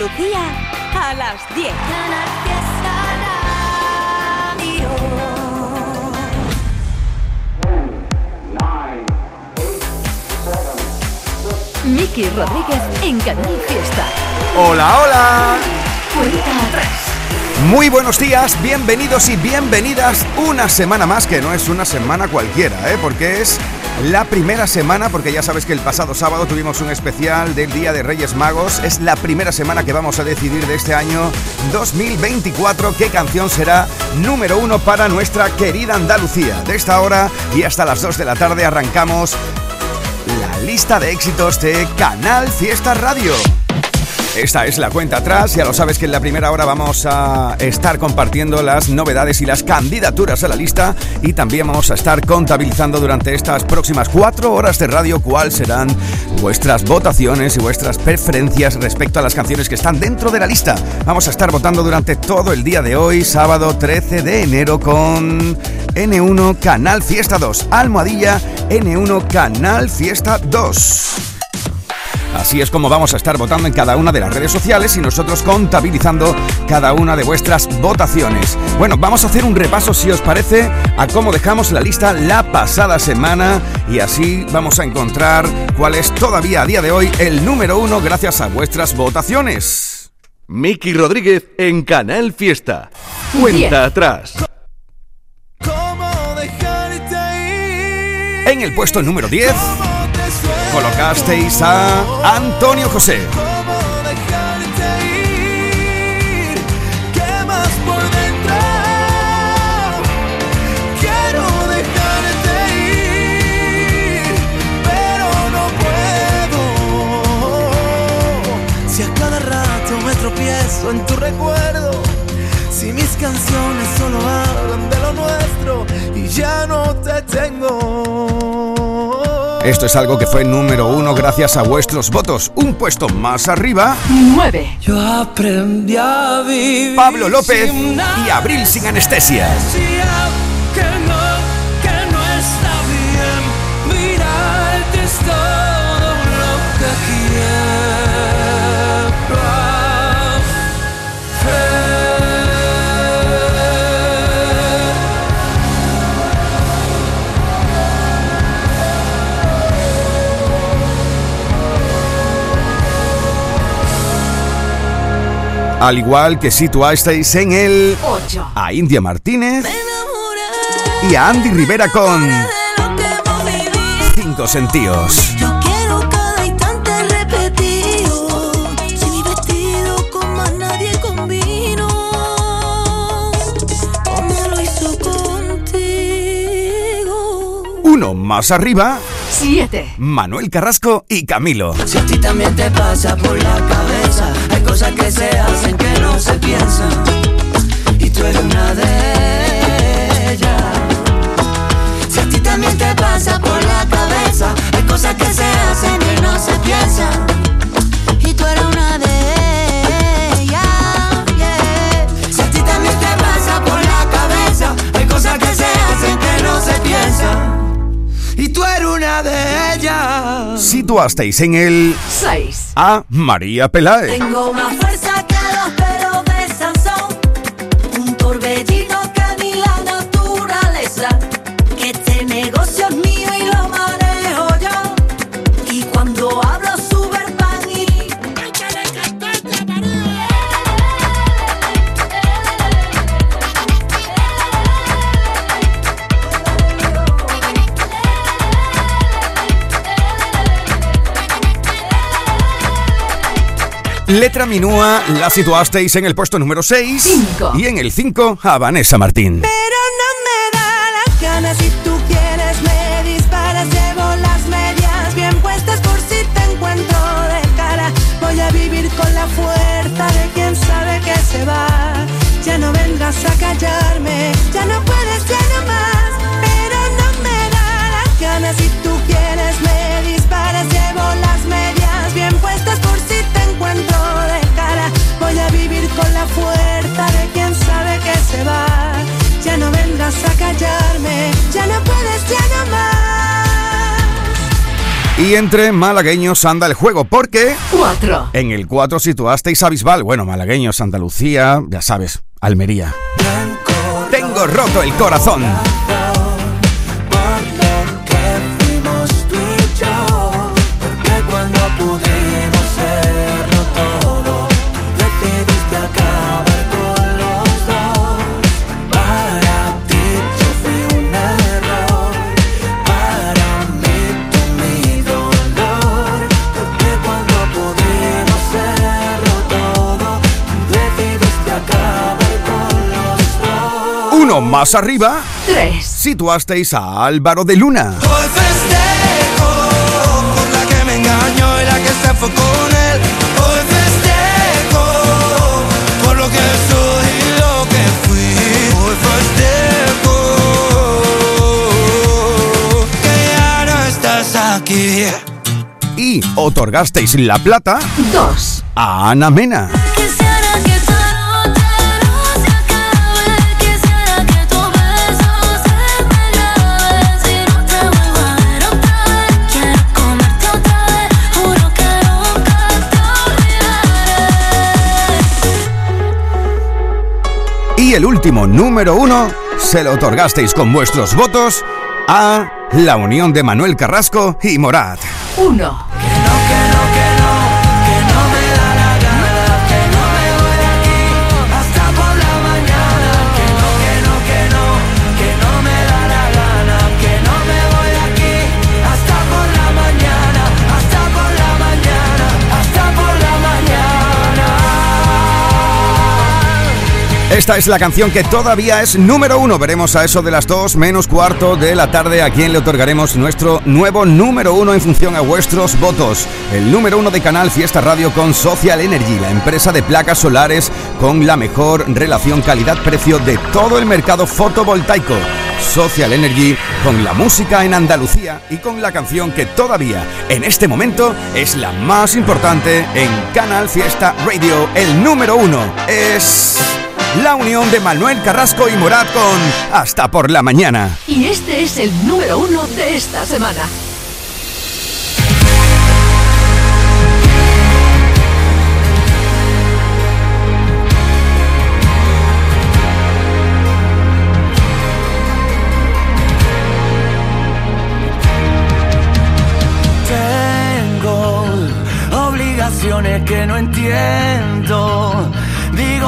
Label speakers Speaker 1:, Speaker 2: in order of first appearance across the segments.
Speaker 1: Andalucía a las 10. Miki Rodríguez en Canal Fiesta.
Speaker 2: Hola, hola. Muy buenos días, bienvenidos y bienvenidas una semana más, que no es una semana cualquiera, ¿eh? porque es la primera semana, porque ya sabes que el pasado sábado tuvimos un especial del Día de Reyes Magos, es la primera semana que vamos a decidir de este año 2024 qué canción será número uno para nuestra querida Andalucía. De esta hora y hasta las 2 de la tarde arrancamos la lista de éxitos de Canal Fiesta Radio. Esta es la cuenta atrás, ya lo sabes que en la primera hora vamos a estar compartiendo las novedades y las candidaturas a la lista y también vamos a estar contabilizando durante estas próximas cuatro horas de radio cuáles serán vuestras votaciones y vuestras preferencias respecto a las canciones que están dentro de la lista. Vamos a estar votando durante todo el día de hoy, sábado 13 de enero, con N1 Canal Fiesta 2, Almohadilla N1 Canal Fiesta 2. Así es como vamos a estar votando en cada una de las redes sociales y nosotros contabilizando cada una de vuestras votaciones. Bueno, vamos a hacer un repaso, si os parece, a cómo dejamos la lista la pasada semana y así vamos a encontrar cuál es todavía a día de hoy el número uno gracias a vuestras votaciones.
Speaker 3: Miki Rodríguez en Canal Fiesta. Cuenta atrás.
Speaker 2: En el puesto número 10 colocasteis a Antonio José.
Speaker 4: Tropiezo en tu recuerdo, si mis canciones solo hablan de lo nuestro y ya no te tengo.
Speaker 2: Esto es algo que fue número uno gracias a vuestros votos. Un puesto más arriba,
Speaker 1: 9.
Speaker 4: Yo aprendí a vivir.
Speaker 2: Pablo López
Speaker 4: sin
Speaker 2: y Abril sin anestesia. Al igual que situasteis en el
Speaker 1: 8.
Speaker 2: a India Martínez y a Andy Rivera con. Cinco Sentidos.
Speaker 4: Yo quiero cada instante repetido. Si mi vestido con más nadie combino, como lo hizo contigo.
Speaker 2: Uno más arriba,
Speaker 1: 7.
Speaker 2: Manuel Carrasco y Camilo.
Speaker 5: Si a ti también te pasa por la cabeza, cosas que se hacen que no se piensan. Y tú eres una de ellas. Si a ti también te pasa por la cabeza, hay cosas que se hacen que no se piensan.
Speaker 4: Y tú eres una de ellas. yeah.
Speaker 5: Si a ti también te pasa por la cabeza, hay cosas que se hacen que no se piensan.
Speaker 4: Y tú eres una de ellas.
Speaker 2: Situasteis en el
Speaker 1: 6.
Speaker 2: A María Peláez. Letra Minúa la situasteis en el puesto número 6
Speaker 1: Cinco.
Speaker 2: y en el 5 a Vanessa Martín.
Speaker 4: Pero no me da las ganas si tú quieres me disparas llevo las medias bien puestas por si te encuentro de cara voy a vivir con la fuerza de quien sabe que se va ya no vengas a callarme ya no puedes ya a callarme, ya no puedes, ya no más.
Speaker 2: Y entre malagueños anda el juego, porque
Speaker 1: 4.
Speaker 2: en el 4 situasteis a Bisbal. Bueno, malagueños, Andalucía, ya sabes, Almería. Tengo roto el corazón. Más arriba,
Speaker 1: 3.
Speaker 2: situasteis a Álvaro de Luna.
Speaker 6: Hoy festejo por la que me engañó y la que se fue con él. Hoy festejo por lo que soy y lo que fui. Hoy festejo que ya no estás aquí.
Speaker 2: Y otorgasteis la plata
Speaker 1: 2.
Speaker 2: a Ana Mena. Y el último número uno se lo otorgasteis con vuestros votos a la unión de Manuel Carrasco y Morat.
Speaker 1: 1.
Speaker 2: Esta es la canción que todavía es número uno. Veremos a eso de las dos menos cuarto de la tarde a quien le otorgaremos nuestro nuevo número uno en función a vuestros votos. El número uno de Canal Fiesta Radio con Social Energy, la empresa de placas solares con la mejor relación calidad-precio de todo el mercado fotovoltaico. Social Energy con la música en Andalucía y con la canción que todavía en este momento es la más importante en Canal Fiesta Radio. El número uno es la unión de Manuel Carrasco y Morat con Hasta por la mañana.
Speaker 1: Y este es el número 1 de esta semana.
Speaker 6: Tengo obligaciones que no entiendo.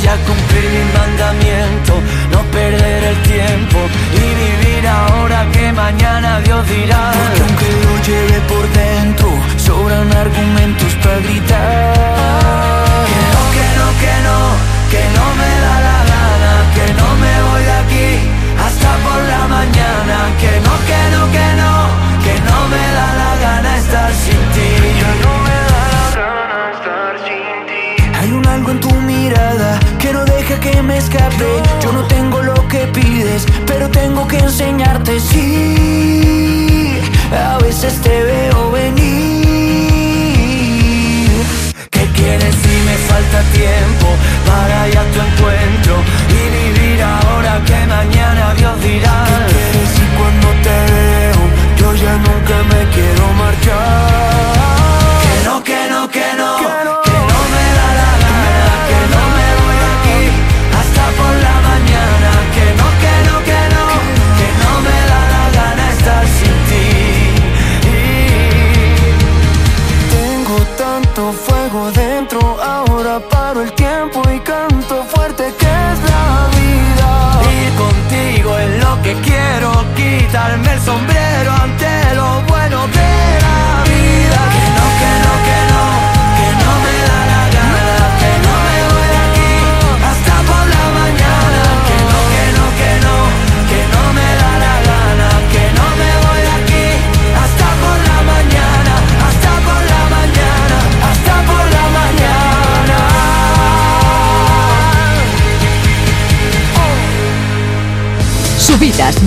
Speaker 6: voy a cumplir mi mandamiento, no perder el tiempo y vivir ahora que mañana Dios dirá. Porque aunque lo lleve por dentro, sobran argumentos para gritar. Que no, que no, que no, que no me da la gana, que no me voy de aquí hasta por la mañana, que no escapé. Yo no tengo lo que pides, pero tengo que enseñarte. Sí, a veces te veo venir. ¿Qué quieres si me falta tiempo para ir a tu encuentro y vivir ahora que mañana Dios dirá? ¿Qué quieres si cuando te veo yo ya nunca me quiero marchar?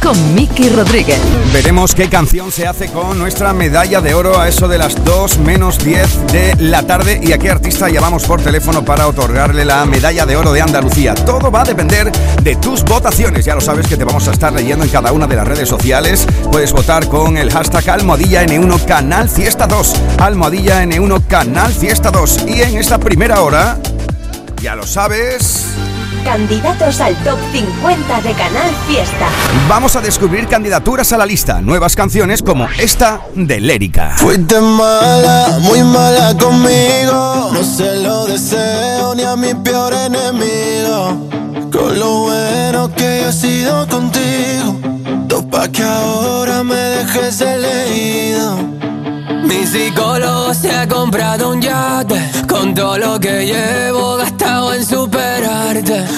Speaker 1: con Miki Rodríguez.
Speaker 2: Veremos qué canción se hace con nuestra medalla de oro a eso de las 2 menos 10 de la tarde y a qué artista llamamos por teléfono para otorgarle la medalla de oro de Andalucía. Todo va a depender de tus votaciones. Ya lo sabes que te vamos a estar leyendo en cada una de las redes sociales. Puedes votar con el hashtag Almohadilla N1 Canal Fiesta 2. Almohadilla N1 Canal Fiesta 2. Y en esta primera hora, ya lo sabes.
Speaker 7: Candidatos al top 50 de Canal Fiesta.
Speaker 2: Vamos a descubrir candidaturas a la lista, nuevas canciones como esta de Lérica.
Speaker 8: Fuiste mala, muy mala conmigo. No se lo deseo ni a mi peor enemigo. Con lo bueno que yo he sido contigo. Topa que ahora me dejes elegido.
Speaker 5: Mi psicólogo se ha comprado un yate Con todo lo que llevo gastado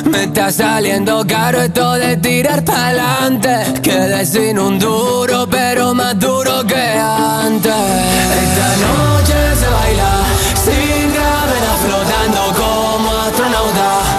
Speaker 5: Me está saliendo caro esto de tirar pa'lante. Quedé sin un duro pero más duro que antes. Esta noche se baila sin gravedad Flotando como astronauta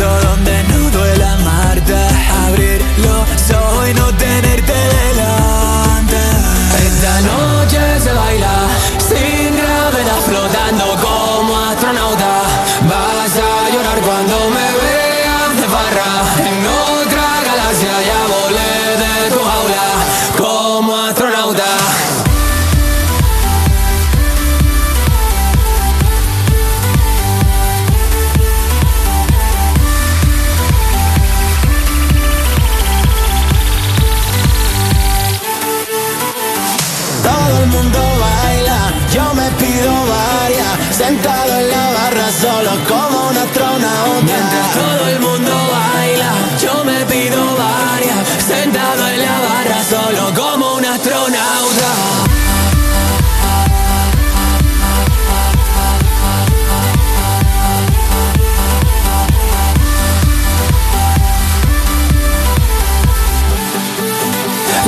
Speaker 8: all on their solo como un astronauta.
Speaker 5: Mientras todo el mundo baila, yo me pido varias. Sentado en la barra solo como un astronauta.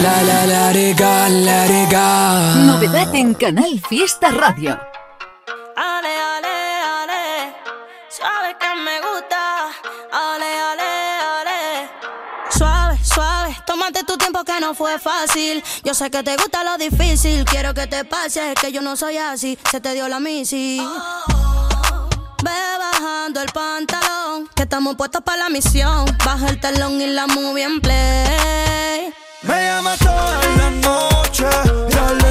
Speaker 5: La la la rica, la rica.
Speaker 1: Novedad en Canal Fiesta Radio.
Speaker 9: Fue fácil. Yo sé que te gusta lo difícil, quiero que te pase, que yo no soy así. Se te dio la misi. Ve bajando el pantalón, que estamos puestos para la misión. Baja el telón y la movie en play.
Speaker 8: Me llama toda la noche.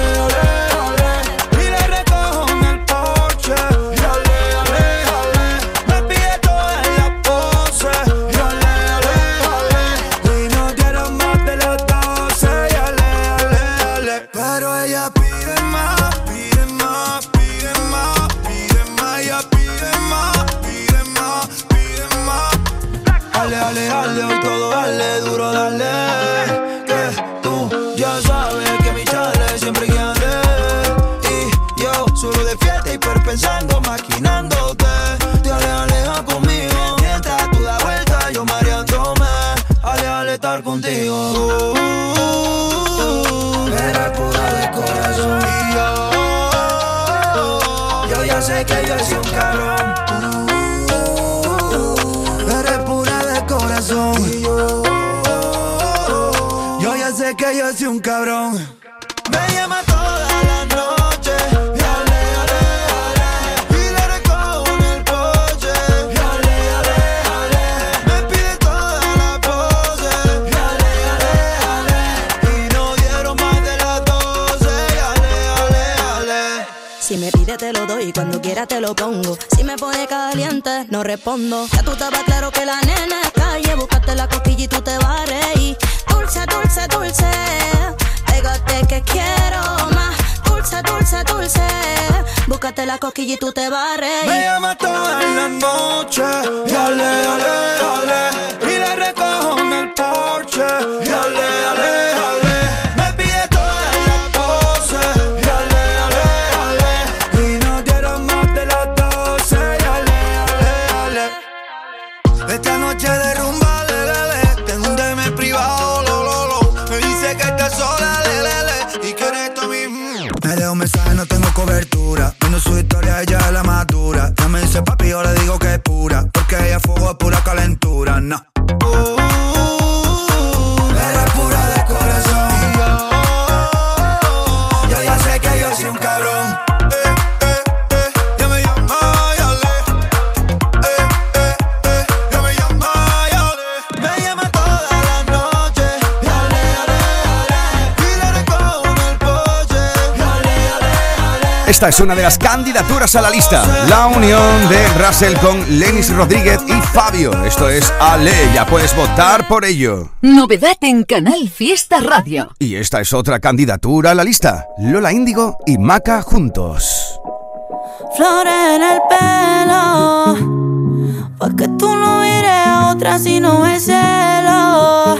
Speaker 8: Me llama toda la noche. Y ale, ale, ale. Y le recojo en el coche. Y ale, ale, ale. Me pide toda la pose. Y ale, ale, ale. Y no dieron más de las doce. Y ale, ale, ale. Si me pide te lo doy y
Speaker 9: cuando quiera te lo pongo. Si me pone caliente no respondo. Ya tú estabas claro que la nena Buscaste la cosquilla y tú te vas a reír. Dulce, dulce, dulce. Pégate que quiero más. Dulce, dulce, dulce. Búscate la cosquilla y tú te vas a
Speaker 10: Me
Speaker 9: reír.
Speaker 10: llama toda la noche y ale, ale, ale Y le recojo en el porche y ale, ale,
Speaker 11: su historia, ella es la madura. Ya me dice papi, yo le digo que es pura. Porque ella fuego es pura calentura, no.
Speaker 2: Esta es una de las candidaturas a la lista. La unión de Russell con Lenis Rodríguez y Fabio. Esto es Ale, ya puedes votar por ello.
Speaker 1: Novedad en Canal Fiesta Radio.
Speaker 2: Y esta es otra candidatura a la lista. Lola Índigo y Maca juntos.
Speaker 9: Flores en el pelo. Pa' que tú no mires a otra si no es celo.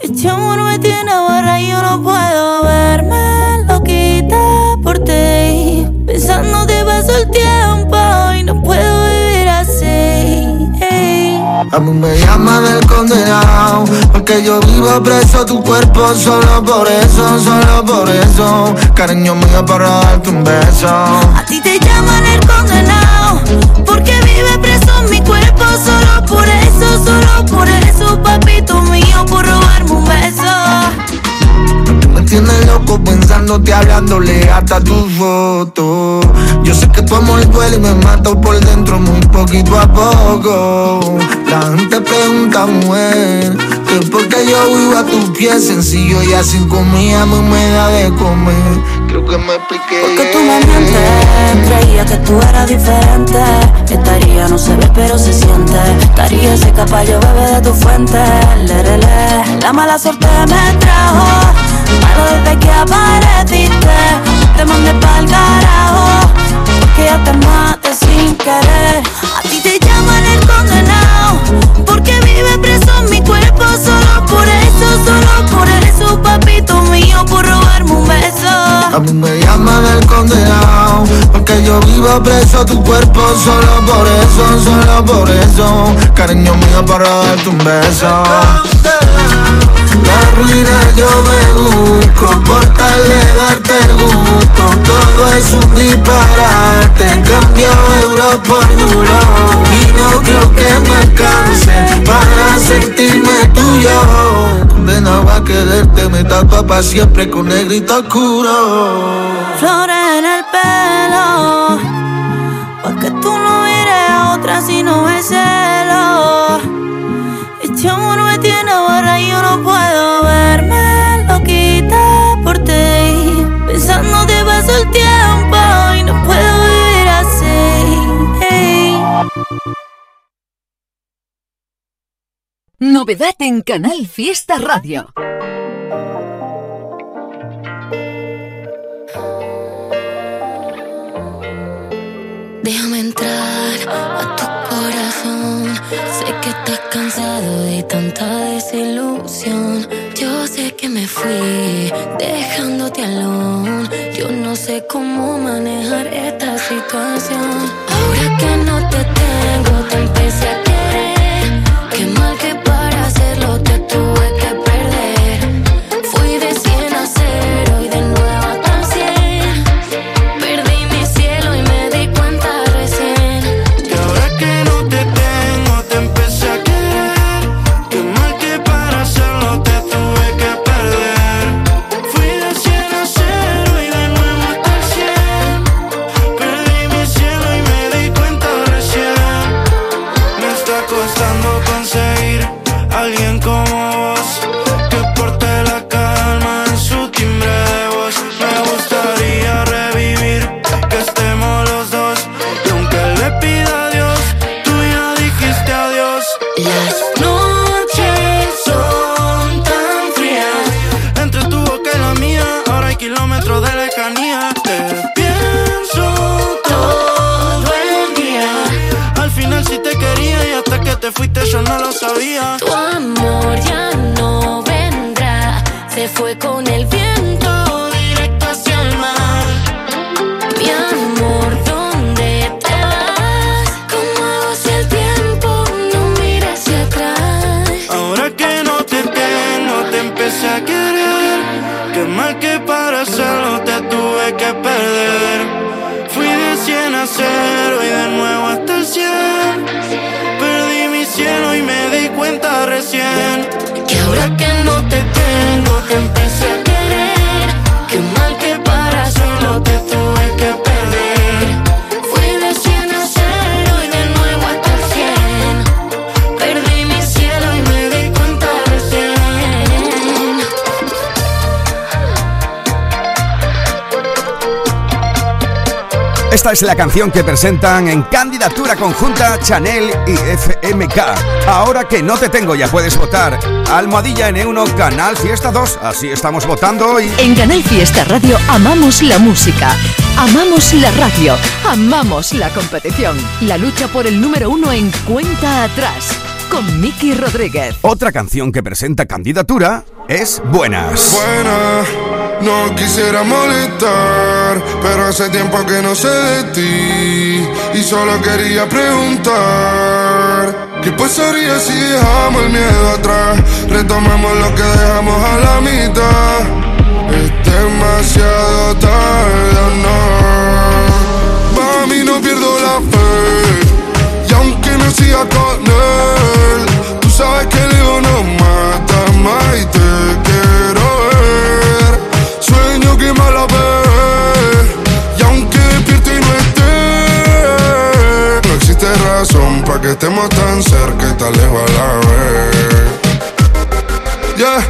Speaker 9: Este amor me tiene barra y yo no puedo verme ti. Pensándote paso el tiempo y no puedo vivir así.
Speaker 11: A mí me llaman el condenado Porque yo vivo preso tu cuerpo Solo por eso, solo por eso Cariño mío para darte un beso
Speaker 9: A ti te llaman el condenado Porque vive preso en mi cuerpo Solo por eso, solo por eso Papito mío, por robarme
Speaker 11: tienes loco pensándote hablándole hasta tu foto Yo sé que tu amor duele y me mata por dentro muy poquito a poco. La gente pregunta, mujer Que por qué yo vivo a tus pies sencillo y así comida me me da de comer. Creo que me expliqué
Speaker 9: Porque tú me mientes Creía que tú eras diferente. Estaría, no se ve pero se siente. Estaría ese caballo bebé de tu fuente. Lerele. La mala suerte me trajo desde que apareciste. Te mandé pa'l carajo Porque ya te maté sin querer. A ti te llaman el condenado Porque vive preso en mi cuerpo. Solo por eso, solo por eso Papito mío, por robarme un beso
Speaker 11: Mí me llaman el condenado. Porque yo vivo preso tu cuerpo Solo por eso, solo por eso. Cariño mío para darte un beso. La ruina yo me busco Por tal de darte gusto. Todo es un disparate Cambio euro por duro Y no creo que me alcance Para sentirme tuyo. Condenado a quererte Me tapa para siempre con negrito oscuro.
Speaker 9: Flores en el pelo Pa' que tú no mires a otra si no es celo. Este amor me tiene barra y yo no puedo verme. Loquita por ti Pensándote paso el tiempo y no puedo vivir así.
Speaker 1: Novedad en Canal Fiesta Radio.
Speaker 12: Déjame entrar a tu corazón. Sé que estás cansado de tanta desilusión. Yo sé que me fui dejándote alone. Yo no sé cómo manejar esta situación. Ahora que no te tengo, te empecé
Speaker 13: Tu amor ya no vendrá. Se fue con el viento
Speaker 2: Esta es la canción que presentan en candidatura conjunta Chanel y FMK. Ahora que no te tengo, ya puedes votar. Almohadilla N1, Canal Fiesta 2. Así estamos votando hoy.
Speaker 1: En Canal Fiesta Radio amamos la música, amamos la radio, amamos la competición. La lucha por el número uno en cuenta atrás con Miki Rodríguez.
Speaker 2: Otra canción que presenta candidatura es Buenas.
Speaker 14: Buena, no quisiera molestar, pero hace tiempo que no sé de ti y solo quería preguntar. ¿Qué pasaría si dejamos el miedo atrás? Retomamos lo que dejamos a la mitad. Es demasiado tarde, ¿o no. Mami, no pierdo la fe. Y aunque no siga con estemos tan cerca y tan lejos a la vez. Yeah,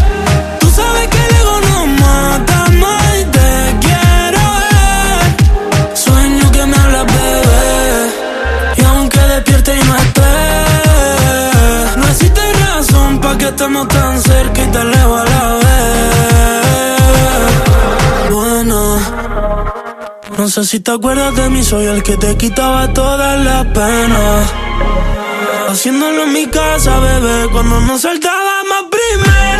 Speaker 12: estemos tan cerca y tan lejos a la vez. Bueno. No sé si te acuerdas de mí, soy el que te quitaba todas las penas. Haciéndolo en mi casa, bebé, cuando nos saltábamos primera.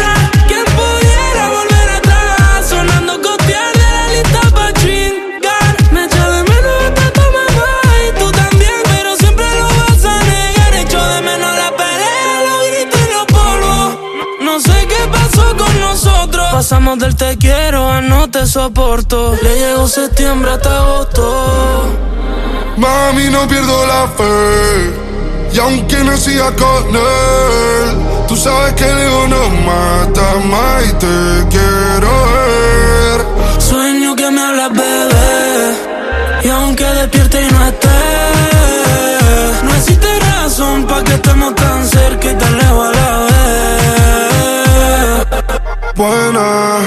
Speaker 12: Pasamos del te quiero a no te soporto. Le llegó septiembre hasta agosto.
Speaker 14: Mami, no pierdo la fe. Y aunque no siga con él, tú sabes que el ego no mata más y te quiero ver.
Speaker 12: Sueño que me hablas, bebé. Y aunque despierte y no esté, no existe razón para que estemos tan cerca y tan lejos a la vez.
Speaker 14: Buena,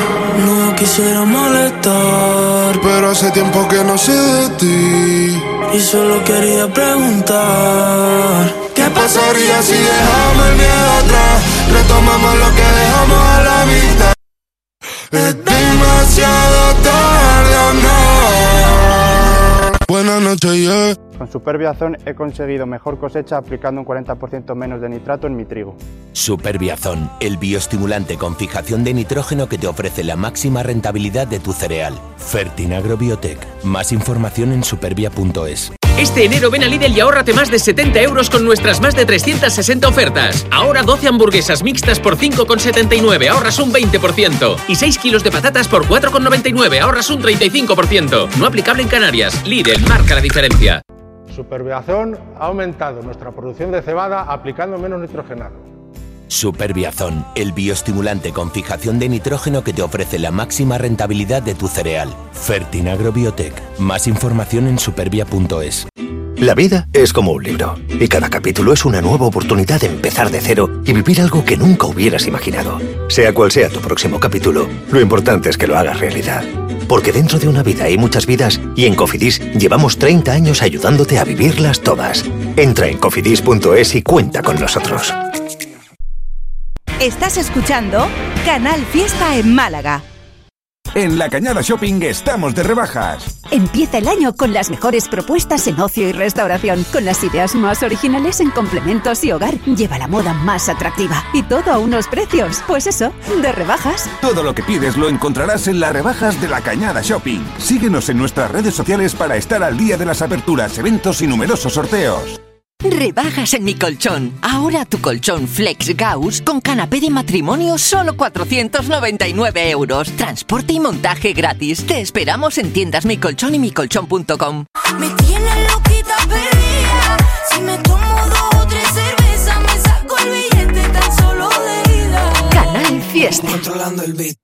Speaker 12: No quisiera molestar,
Speaker 14: pero hace tiempo que no sé de ti.
Speaker 12: y solo quería preguntar.
Speaker 14: ¿Qué pasaría si dejamos el miedo atrás? Retomamos lo que dejamos a la mitad. Es demasiado tarde. Buenas noches, yeah.
Speaker 15: Con Superbiazón he conseguido mejor cosecha aplicando un 40% menos de nitrato en mi trigo.
Speaker 16: Superbiazón, el bioestimulante con fijación de nitrógeno que te ofrece la máxima rentabilidad de tu cereal. Fertinagrobiotech. Más información en supervia.es.
Speaker 17: Este enero ven a Lidl y ahórrate más de 70 euros con nuestras más de 360 ofertas. Ahora 12 hamburguesas mixtas por 5,79, ahorras un 20%. Y 6 kilos de patatas por 4,99, ahorras un 35%. No aplicable en Canarias. Lidl marca la diferencia.
Speaker 18: Superbiazón ha aumentado nuestra producción de cebada aplicando menos nitrogenado.
Speaker 16: Superbiazón, el bioestimulante con fijación de nitrógeno que te ofrece la máxima rentabilidad de tu cereal. Fertinagro Biotech. Más información en supervia.es.
Speaker 19: La vida es como un libro y cada capítulo es una nueva oportunidad de empezar de cero y vivir algo que nunca hubieras imaginado. Sea cual sea tu próximo capítulo, lo importante es que lo hagas realidad. Porque dentro de una vida hay muchas vidas y en Cofidis llevamos 30 años ayudándote a vivirlas todas. Entra en cofidis.es y cuenta con nosotros.
Speaker 20: Estás escuchando Canal Fiesta en Málaga.
Speaker 21: En La Cañada Shopping estamos de rebajas.
Speaker 22: Empieza el año con las mejores propuestas en ocio y restauración, con las ideas más originales en complementos y hogar. Lleva la moda más atractiva y todo a unos precios, pues eso, de rebajas.
Speaker 21: Todo lo que pides lo encontrarás en las rebajas de La Cañada Shopping. Síguenos en nuestras redes sociales para estar al día de las aperturas, eventos y numerosos sorteos.
Speaker 23: Rebajas en mi colchón. Ahora tu colchón Flex Gauss con canapé de matrimonio solo 499 euros. Transporte y montaje gratis. Te esperamos en tiendas Mi Colchón y micolchón.com.
Speaker 12: Me tiene loquita perdida. Si me tomo dos o tres cervezas, me saco el billete tan solo de ida.
Speaker 1: Canal Fiesta.
Speaker 5: Controlando el beat.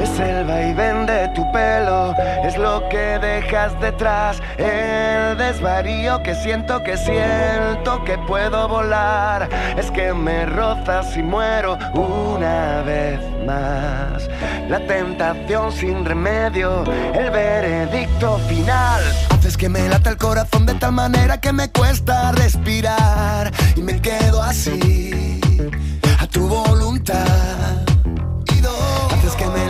Speaker 24: Es el vaivén de tu pelo, es lo que dejas detrás. El desvarío que siento, que siento que puedo volar. Es que me rozas y muero una vez más. La tentación sin remedio, el veredicto final. Haces que me lata el corazón de tal manera que me cuesta respirar. Y me quedo así, a tu voluntad. Haces que me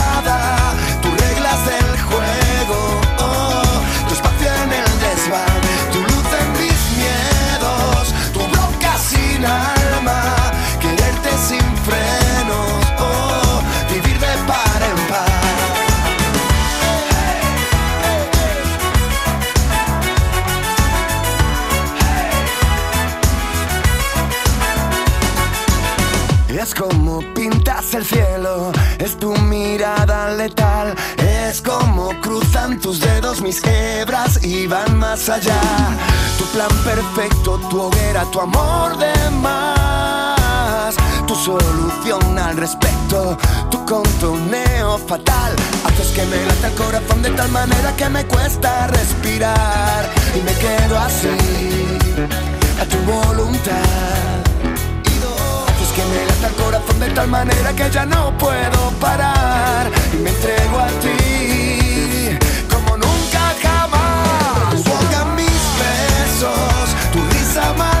Speaker 24: allá. Tu plan perfecto, tu hoguera, tu amor de más, tu solución al respecto, tu contoneo fatal. Haces que me lata el corazón de tal manera que me cuesta respirar y me quedo así, a tu voluntad. Que me lata el corazón de tal manera que ya no puedo parar y me entrego a ti besos, tu risa malvada,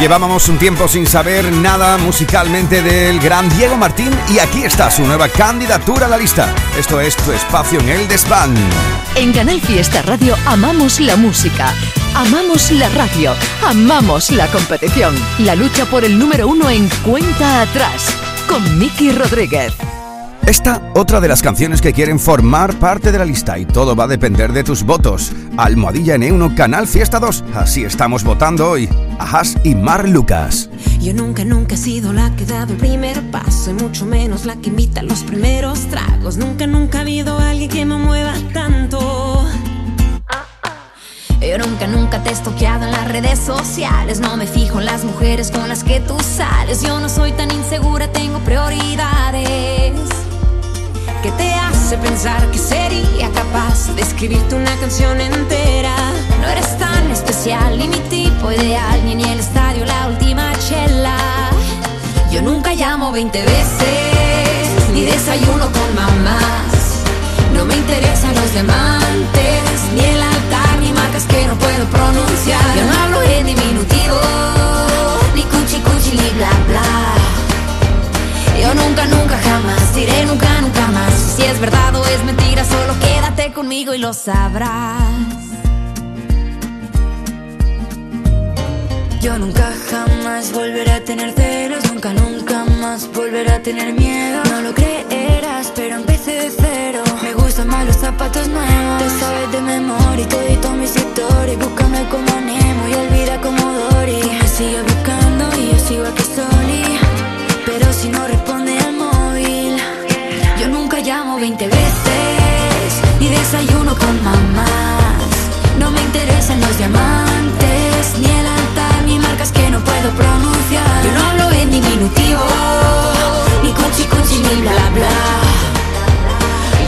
Speaker 2: Llevábamos un tiempo sin saber nada musicalmente del gran Diego Martín y aquí está su nueva candidatura a la lista. Esto es tu espacio en el desván.
Speaker 1: En Canal Fiesta Radio amamos la música, amamos la radio, amamos la competición. La lucha por el número uno en cuenta atrás con Miki Rodríguez.
Speaker 2: Esta, otra de las canciones que quieren formar parte de la lista y todo va a depender de tus votos. Almohadilla N1 Canal Fiesta 2. Así estamos votando hoy. Ajas y Mar Lucas.
Speaker 25: Yo nunca, nunca he sido la que ha dado el primer paso y mucho menos la que invita los primeros tragos. Nunca, nunca ha habido alguien que me mueva tanto. Yo nunca, nunca te he estoqueado en las redes sociales. No me fijo en las mujeres con las que tú sales. Yo no soy tan insegura, tengo prioridades. ¿Qué te hace pensar que sería capaz de escribirte una canción entera? No eres tan especial, ni mi tipo ideal, ni en el estadio la última chela. Yo nunca llamo 20 veces, ni desayuno con mamás. No me interesan los diamantes, ni el altar, ni marcas que no puedo pronunciar. Yo no hablo en diminutivo, ni cuchi cuchi, ni bla bla. Yo nunca, nunca, jamás diré nunca, nunca más. Si es verdad o es mentira, solo quédate conmigo y lo sabrás. Yo nunca jamás volveré a tener celos, nunca, nunca más volveré a tener miedo. No lo creerás, pero empecé de cero. Me gustan más los zapatos nuevos. Te sabes de memoria y te edito mis historias. Búscame como Nemo y olvida como Dory. Tú me sigues buscando y yo sigo aquí soli. Pero si no responde al móvil, yo nunca llamo 20 veces ni desayuno con mamás. No me interesan los diamantes, no puedo pronunciar. Yo no hablo en diminutivo, ni cuchi cuchi, ni bla bla.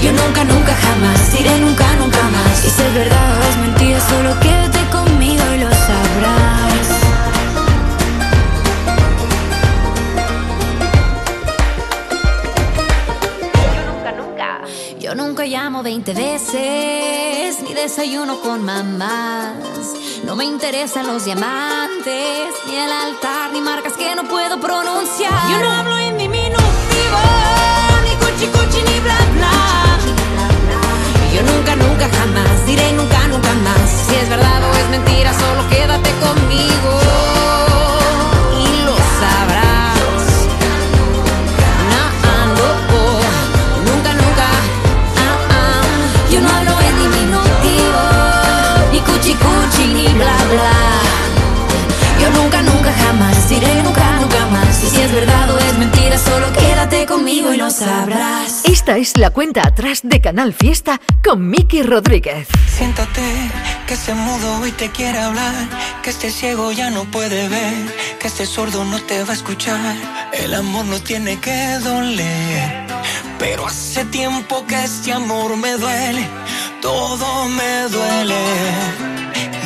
Speaker 25: Yo nunca, nunca, jamás diré nunca, nunca más. Y si es verdad o es mentira, solo quédate conmigo y lo sabrás. Yo nunca llamo 20 veces, ni desayuno con mamás. No me interesan los diamantes, ni el altar, ni marcas que no puedo pronunciar. Yo no hablo en diminutivo, ni cuchi cuchi, ni bla bla. Yo nunca, nunca, jamás diré nunca, nunca más. Si es verdad o es mentira, solo quédate conmigo. Y lo sabrás. No, no, oh, nunca, nunca. ah, ah. Yo no hablo en diminutivo, ni cuchi, ni bla bla. Es verdad o es mentira, solo quédate conmigo y lo sabrás.
Speaker 1: Esta es la cuenta atrás de Canal Fiesta con Miki Rodríguez.
Speaker 5: Siéntate, que este mudo hoy te quiere hablar, que este ciego ya no puede ver, que este sordo no te va a escuchar. El amor no tiene que doler, pero hace tiempo que este amor me duele, todo me duele.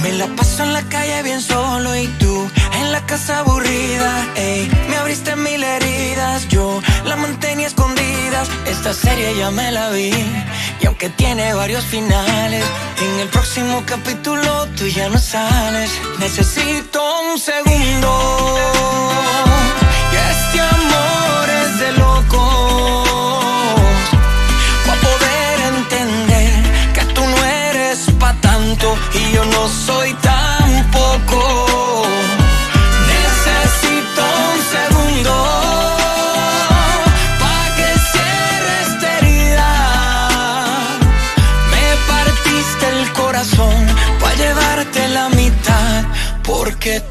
Speaker 5: Me la paso en la calle bien solo y tú en la casa aburrida. Ey, me abriste mil heridas, yo la mantenía escondidas. Esta serie ya me la vi y aunque tiene varios finales, en el próximo capítulo tú ya no sales. Necesito un segundo. Y este amor es de locos. Pa' poder entender que tú no eres pa' tanto y yo no soy tampoco.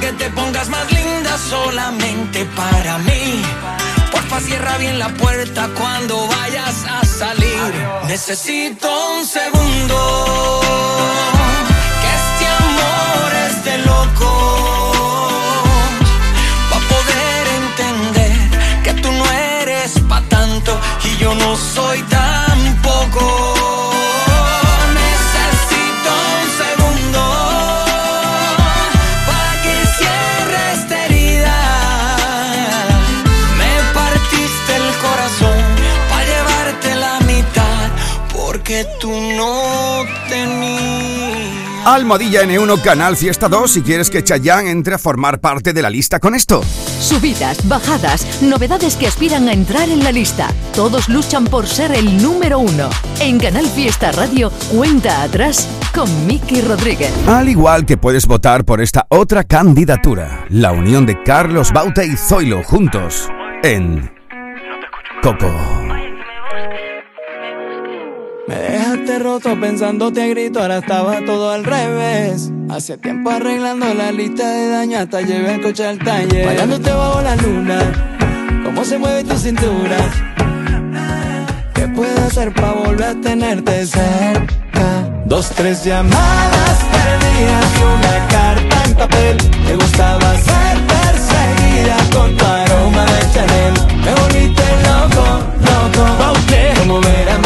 Speaker 5: que te pongas más linda solamente para mí. Porfa, cierra bien la puerta cuando vayas a salir. Necesito un segundo. Que este amor es de loco.
Speaker 24: Pa' poder entender que tú no eres pa' tanto y yo no soy tan.
Speaker 2: Almohadilla N1 Canal Fiesta 2 si quieres que Chayanne entre a formar parte de la lista con esto.
Speaker 1: Subidas, bajadas, novedades que aspiran a entrar en la lista. Todos luchan por ser el número uno. En Canal Fiesta Radio, cuenta atrás con Miki Rodríguez.
Speaker 2: Al igual que puedes votar por esta otra candidatura, la unión de Carlos Bauta y Zoilo juntos en Coco.
Speaker 24: Me dejaste roto pensándote a grito, ahora estaba todo al revés. Hace tiempo arreglando la lista de daño, hasta llevé el coche al taller. Bailándote bajo la luna, cómo se mueve tu cintura. ¿Qué puedo hacer para volver a tenerte cerca? Dos, tres llamadas perdidas y una carta en papel. Te gustaba ser perseguida con tu aroma de Chanel. Me volviste loco, loco. Como ver.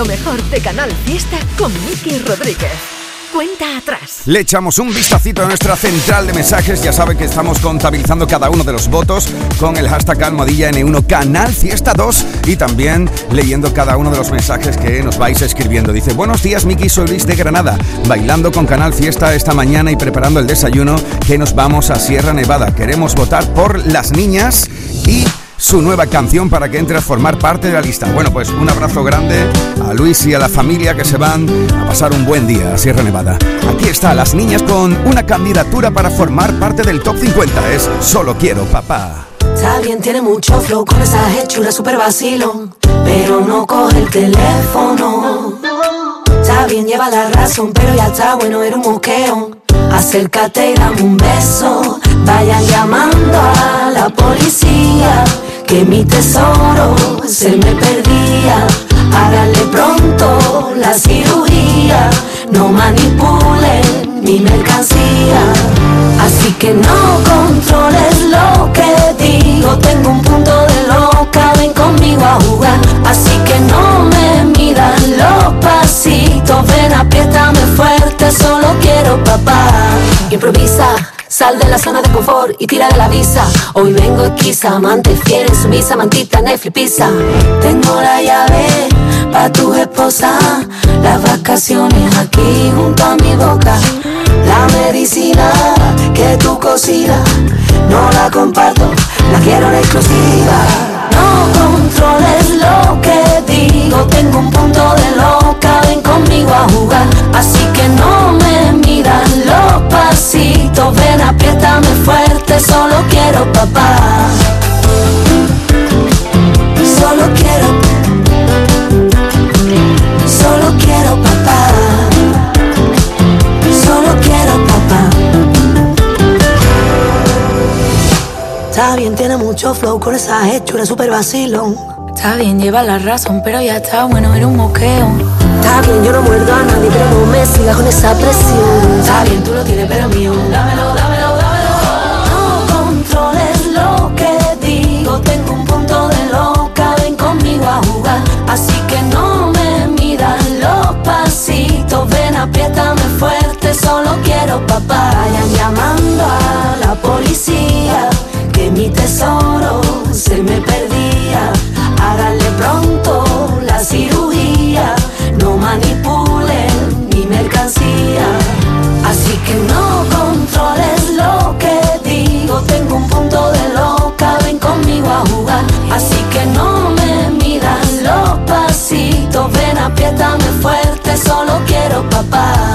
Speaker 1: Lo mejor de Canal Fiesta con Miki Rodríguez. Cuenta atrás.
Speaker 2: Le echamos un vistacito a nuestra central de mensajes. Ya sabe que estamos contabilizando cada uno de los votos con el hashtag Almohadilla N1 Canal Fiesta 2 y también leyendo cada uno de los mensajes que nos vais escribiendo. Dice, buenos días Miki, soy Luis de Granada, bailando con Canal Fiesta esta mañana y preparando el desayuno que nos vamos a Sierra Nevada. Queremos votar por las niñas y su nueva canción para que entre a formar parte de la lista. Bueno, pues un abrazo grande a Luis y a la familia que se van a pasar un buen día a Sierra Nevada. Aquí está Las Niñas con una candidatura para formar parte del top 50. Es Solo Quiero Papá.
Speaker 26: Está bien, tiene mucho flow con esa hechura super vacilón, pero no coge el teléfono. Está bien, lleva la razón, pero ya está bueno, era un moqueo. Acércate y dame un beso. Vayan llamando a la policía, que mi tesoro se me perdía. Háganle pronto la cirugía, no manipulen mi mercancía. Así que no controles lo que digo, tengo un punto de loca, ven conmigo a jugar. Así que no me midan los pasitos, ven apriétame fuerte, solo quiero papá. Improvisa. Sal de la zona de confort y tira de la visa. Hoy vengo esquiza, amante fiel, sumisa, mantita, Netflix, pizza. Tengo la llave pa' tu esposa. Las vacaciones aquí junto a mi boca. La medicina que tú cocinas, no la comparto, la quiero en exclusiva. No controles lo que digo, tengo un punto de loca, ven conmigo a jugar. Así que no me faltan los pasitos, ven apriétame fuerte, solo quiero papá. Solo quiero, solo quiero papá. Solo quiero papá. Está bien, tiene mucho flow con esa hechura super vacilón.
Speaker 27: Está bien, lleva la razón, pero ya está bueno, era un moqueo.
Speaker 26: Está bien, yo no muerdo a nadie, pero no me sigas con esa presión. Está bien, tú lo tienes, pero mío. Dámelo, dámelo, dámelo. No controles lo que digo, tengo un punto de loca, ven conmigo a jugar. Así que no me midas los pasitos, ven, apriétame fuerte, solo quiero papá. Vayan llamando a la policía, que mi tesoro se me perdía. Háganle pronto la cirugía, apriétame fuerte, solo quiero papá.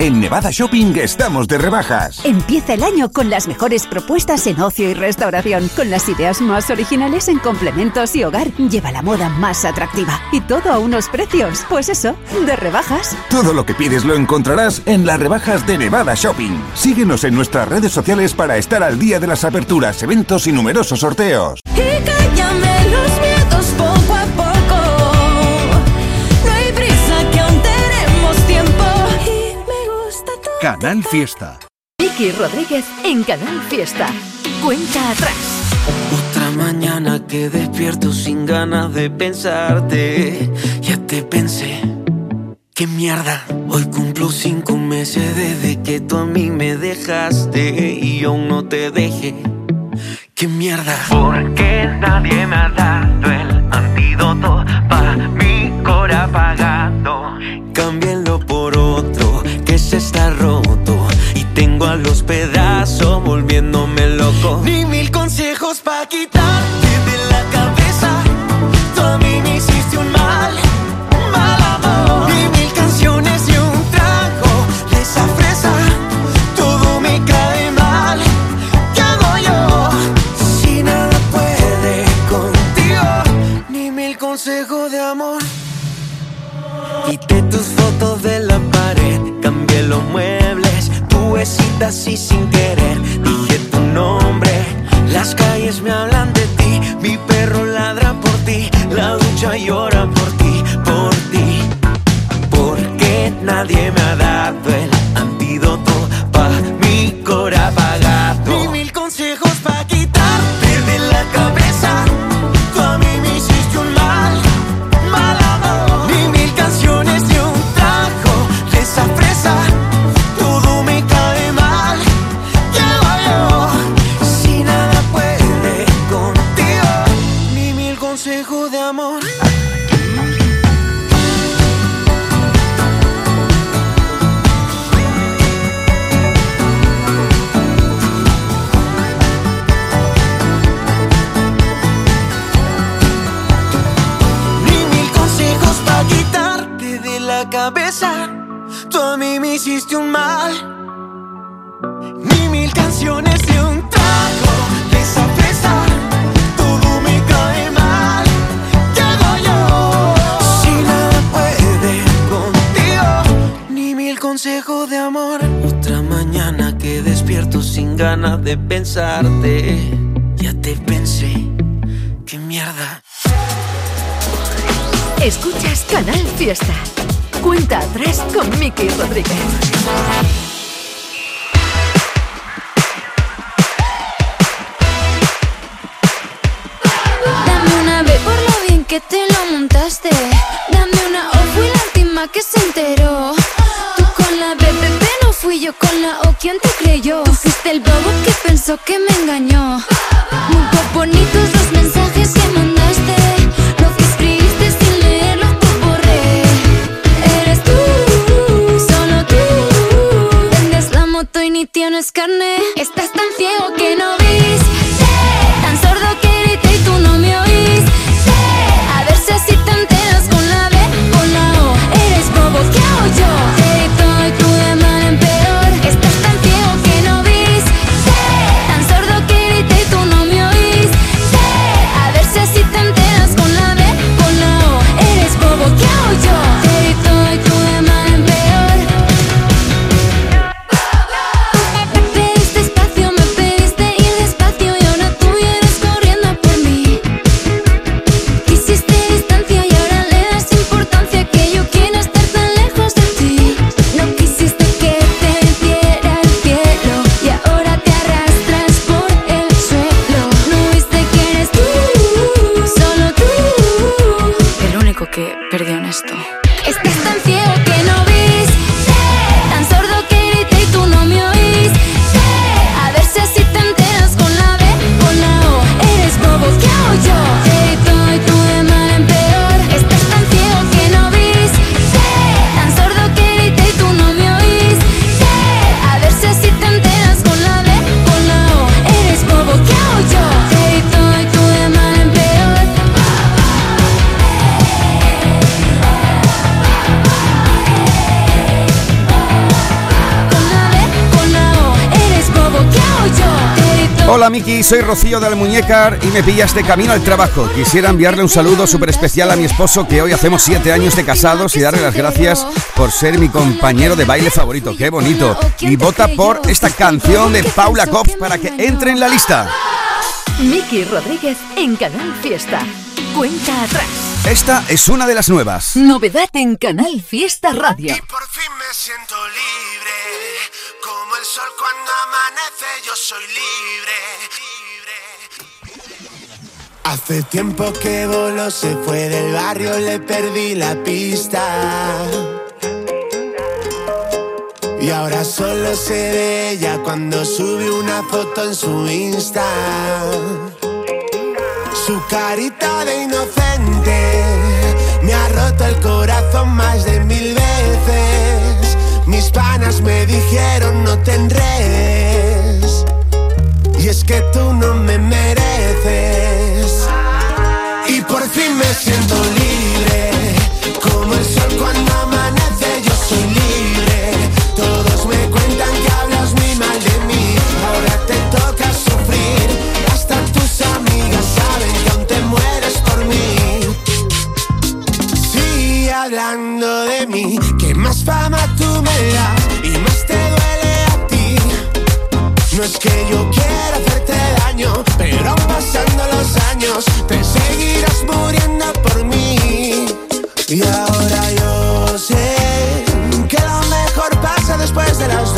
Speaker 21: En Nevada Shopping estamos de rebajas.
Speaker 22: Empieza el año con las mejores propuestas en ocio y restauración, con las ideas más originales en complementos y hogar. Lleva la moda más atractiva y todo a unos precios, pues eso, de rebajas.
Speaker 21: Todo lo que pides lo encontrarás en las rebajas de Nevada Shopping. Síguenos en nuestras redes sociales para estar al día de las aperturas, eventos y numerosos sorteos.
Speaker 4: Y
Speaker 28: Canal Fiesta.
Speaker 1: Vicky Rodríguez en Canal Fiesta. Cuenta atrás.
Speaker 6: Otra mañana que despierto sin ganas de pensarte. Ya te pensé. Qué mierda. Hoy cumplo cinco meses desde que tú a mí me dejaste y aún no te dejé. Qué mierda. Porque nadie me ha dado el antídoto pa' mi cora apagado. Cámbienlo por otro que se está roto y tengo a los pedazos volviéndome loco. Ni mil consejos pa' quitarte
Speaker 13: pensó que me engañó. Muy bonitos los mensajes que mandaste. Lo que escribiste sin leerlo te borré. Eres tú, solo tú. Vendes la moto y ni tienes carne. Estás tan ciego que no
Speaker 2: Hola Miki, soy Rocío de Almuñécar y me pillas de camino al trabajo. Quisiera enviarle un saludo súper especial a mi esposo que hoy hacemos siete años de casados y darle las gracias por ser mi compañero de baile favorito. ¡Qué bonito! Y vota por esta canción de Paula Kopf para que entre en la lista.
Speaker 1: Miki Rodríguez en Canal Fiesta. Cuenta atrás.
Speaker 2: Esta es una de las nuevas.
Speaker 1: Novedad en Canal Fiesta Radio.
Speaker 24: me siento libre, como el sol cuando amanece, yo soy libre. Hace tiempo que voló, se fue del barrio, le perdí la pista. Y ahora solo sé de ella cuando sube una foto en su Insta. Su carita de inocente me ha roto el corazón más de mil veces. Mis panas me dijeron no tendréis. Y es que tú no me mereces. Y por fin me siento libre. Como el sol cuando hablando de mí. Que más fama tú me das y más te duele a ti. No es que yo quiera hacerte daño, pero pasando los años te seguirás muriendo por mí. Y ahora yo sé que lo mejor pasa después de las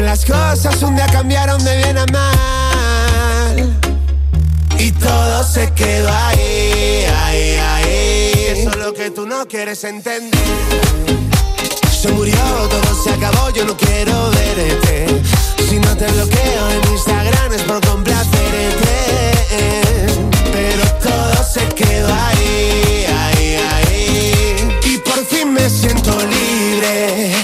Speaker 24: las cosas un día cambiaron de bien a mal. Y todo se quedó ahí, ahí, ahí. Eso es lo que tú no quieres entender. Se murió, todo se acabó, yo no quiero verte. Si no te bloqueo en Instagram es por complacerte. Pero todo se quedó ahí, ahí, ahí. Y por fin me siento libre.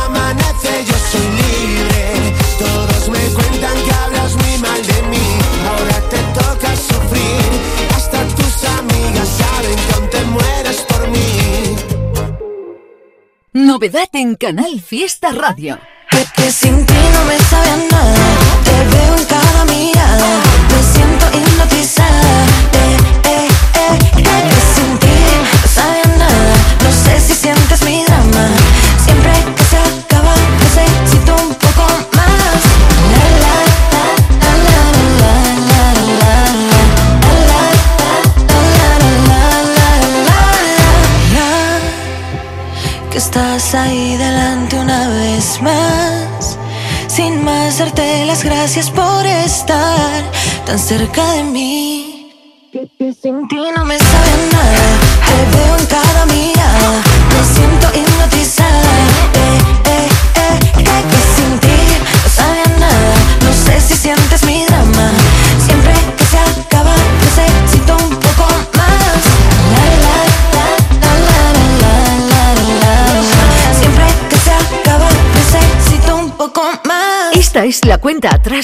Speaker 1: Novedad en Canal Fiesta Radio.
Speaker 29: Que, que sin ti no me sabe nada. Tan cerca de mí.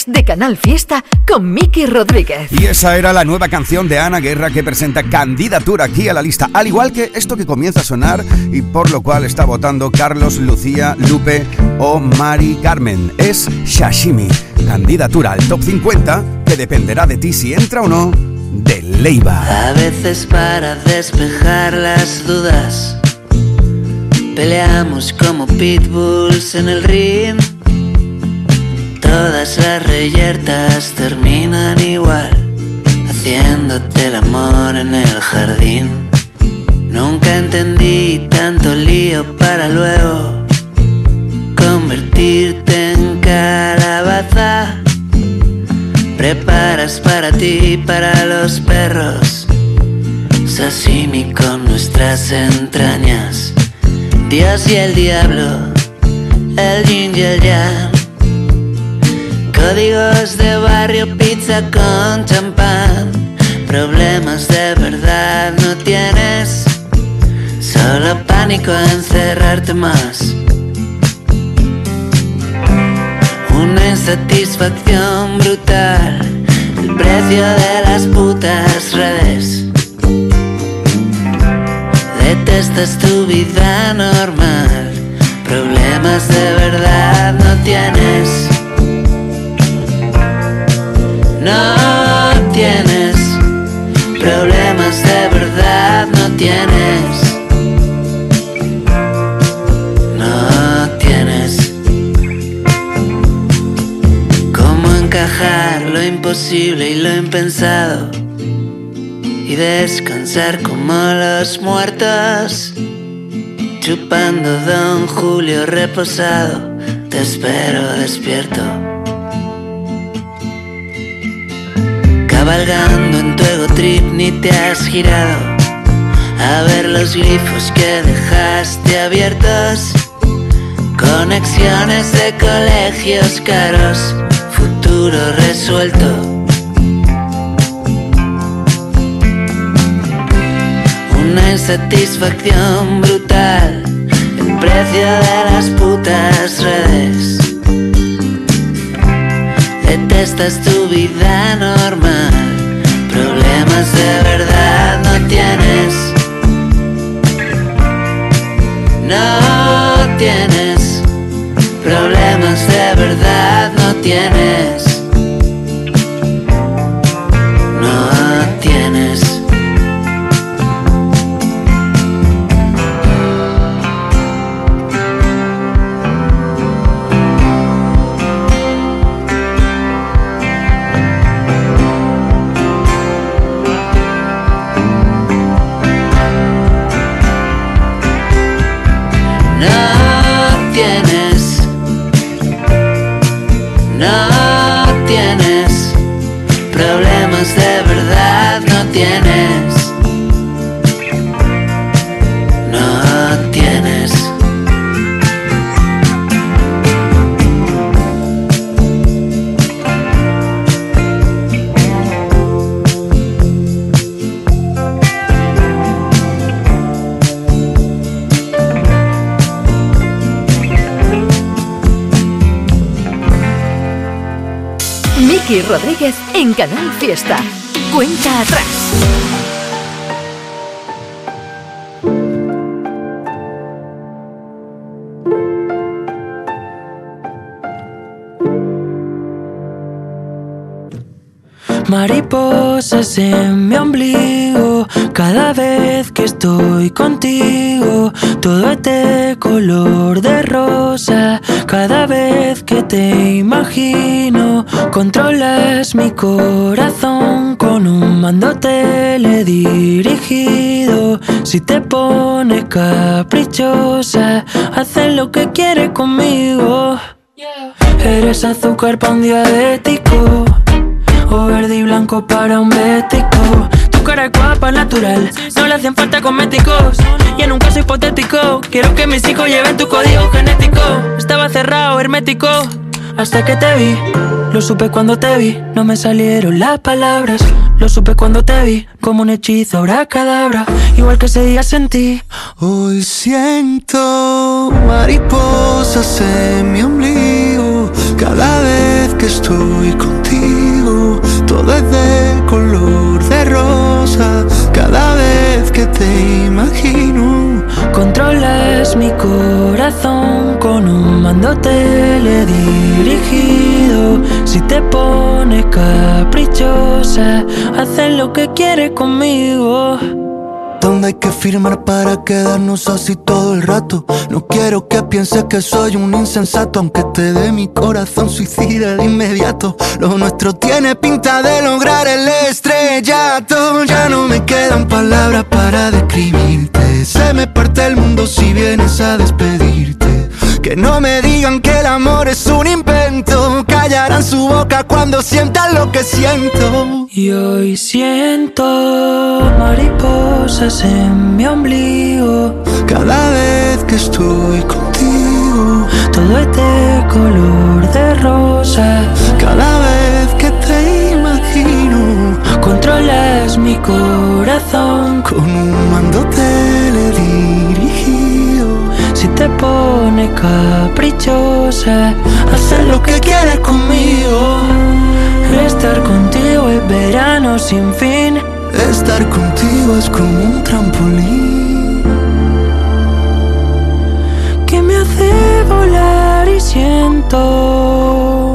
Speaker 1: De Canal Fiesta con Miki Rodríguez.
Speaker 2: Y esa era la nueva canción de Ana Guerra que presenta candidatura aquí a la lista, al igual que esto que comienza a sonar y por lo cual está votando Carlos, Lucía, Lupe o Mari Carmen. Es Shashimi, candidatura al top 50 que dependerá de ti si entra o no de Leiva.
Speaker 30: A veces para despejar las dudas Peleamos como pitbulls en el ring Todas las reyertas terminan igual Haciéndote el amor en el jardín. Nunca entendí tanto lío para luego Convertirte en calabaza. Preparas para ti y para los perros Sashimi con nuestras entrañas. Dios y el diablo El yin y el yang Códigos de barrio, pizza con champán. Problemas de verdad no tienes. Solo pánico a encerrarte más. Una insatisfacción brutal. El precio de las putas redes. Detestas tu vida normal. Problemas de verdad no tienes No tienes Problemas de verdad no tienes. No tienes Cómo encajar lo imposible y lo impensado Y descansar como los muertos Chupando Don Julio reposado. Te espero despierto Cabalgando en tu ego trip ni te has girado A ver los glifos que dejaste abiertos. Conexiones de colegios caros Futuro resuelto. Una insatisfacción brutal El precio de las putas redes Detestas tu vida normal. Problemas de verdad no tienes. No tienes. Problemas de verdad no tienes
Speaker 1: Canal Fiesta. Cuenta atrás.
Speaker 27: Mariposas en mi ombligo, cada vez que estoy contigo, todo es de color de rosa, cada vez que te imagino, controlas mi corazón con un mando teledirigido, si te pones caprichosa, haces lo que quieres conmigo. Eres azúcar para un diabético o verde y blanco para un bético. Tu cara es guapa, natural, no le hacen falta cosméticos. Y en un caso hipotético, quiero que mis hijos lleven tu código genético. Estaba cerrado, hermético, hasta que te vi. Lo supe cuando te vi, no me salieron las palabras. Lo supe cuando te vi, como un hechizo, cadabra. Igual que ese día sentí.
Speaker 8: Hoy siento mariposas en mi ombligo cada vez que estoy contigo. Todo es de color de rosa cada vez que te imagino.
Speaker 27: Controlas mi corazón con un mando teledirigido. Si te pones caprichosa, haces lo que quieres conmigo.
Speaker 8: ¿Dónde hay que firmar para quedarnos así todo el rato? No quiero que pienses que soy un insensato, aunque te dé mi corazón suicida de inmediato. Lo nuestro tiene pinta de lograr el estrellato. Ya no me quedan palabras para describirte. Se me parte el mundo si vienes a despedirte. Que no me digan que el amor es un invento. Callarán su boca cuando sientan lo que siento.
Speaker 27: Y hoy siento mariposas en mi ombligo.
Speaker 8: Cada vez que estoy contigo,
Speaker 27: todo es de color de rosa.
Speaker 8: Cada vez que te imagino,
Speaker 27: controlas mi corazón
Speaker 8: con un mando teledirigido.
Speaker 27: Te pones caprichosa, hacer lo que quieres conmigo. Estar contigo es verano sin fin.
Speaker 8: Estar contigo es como un trampolín
Speaker 27: que me hace volar y siento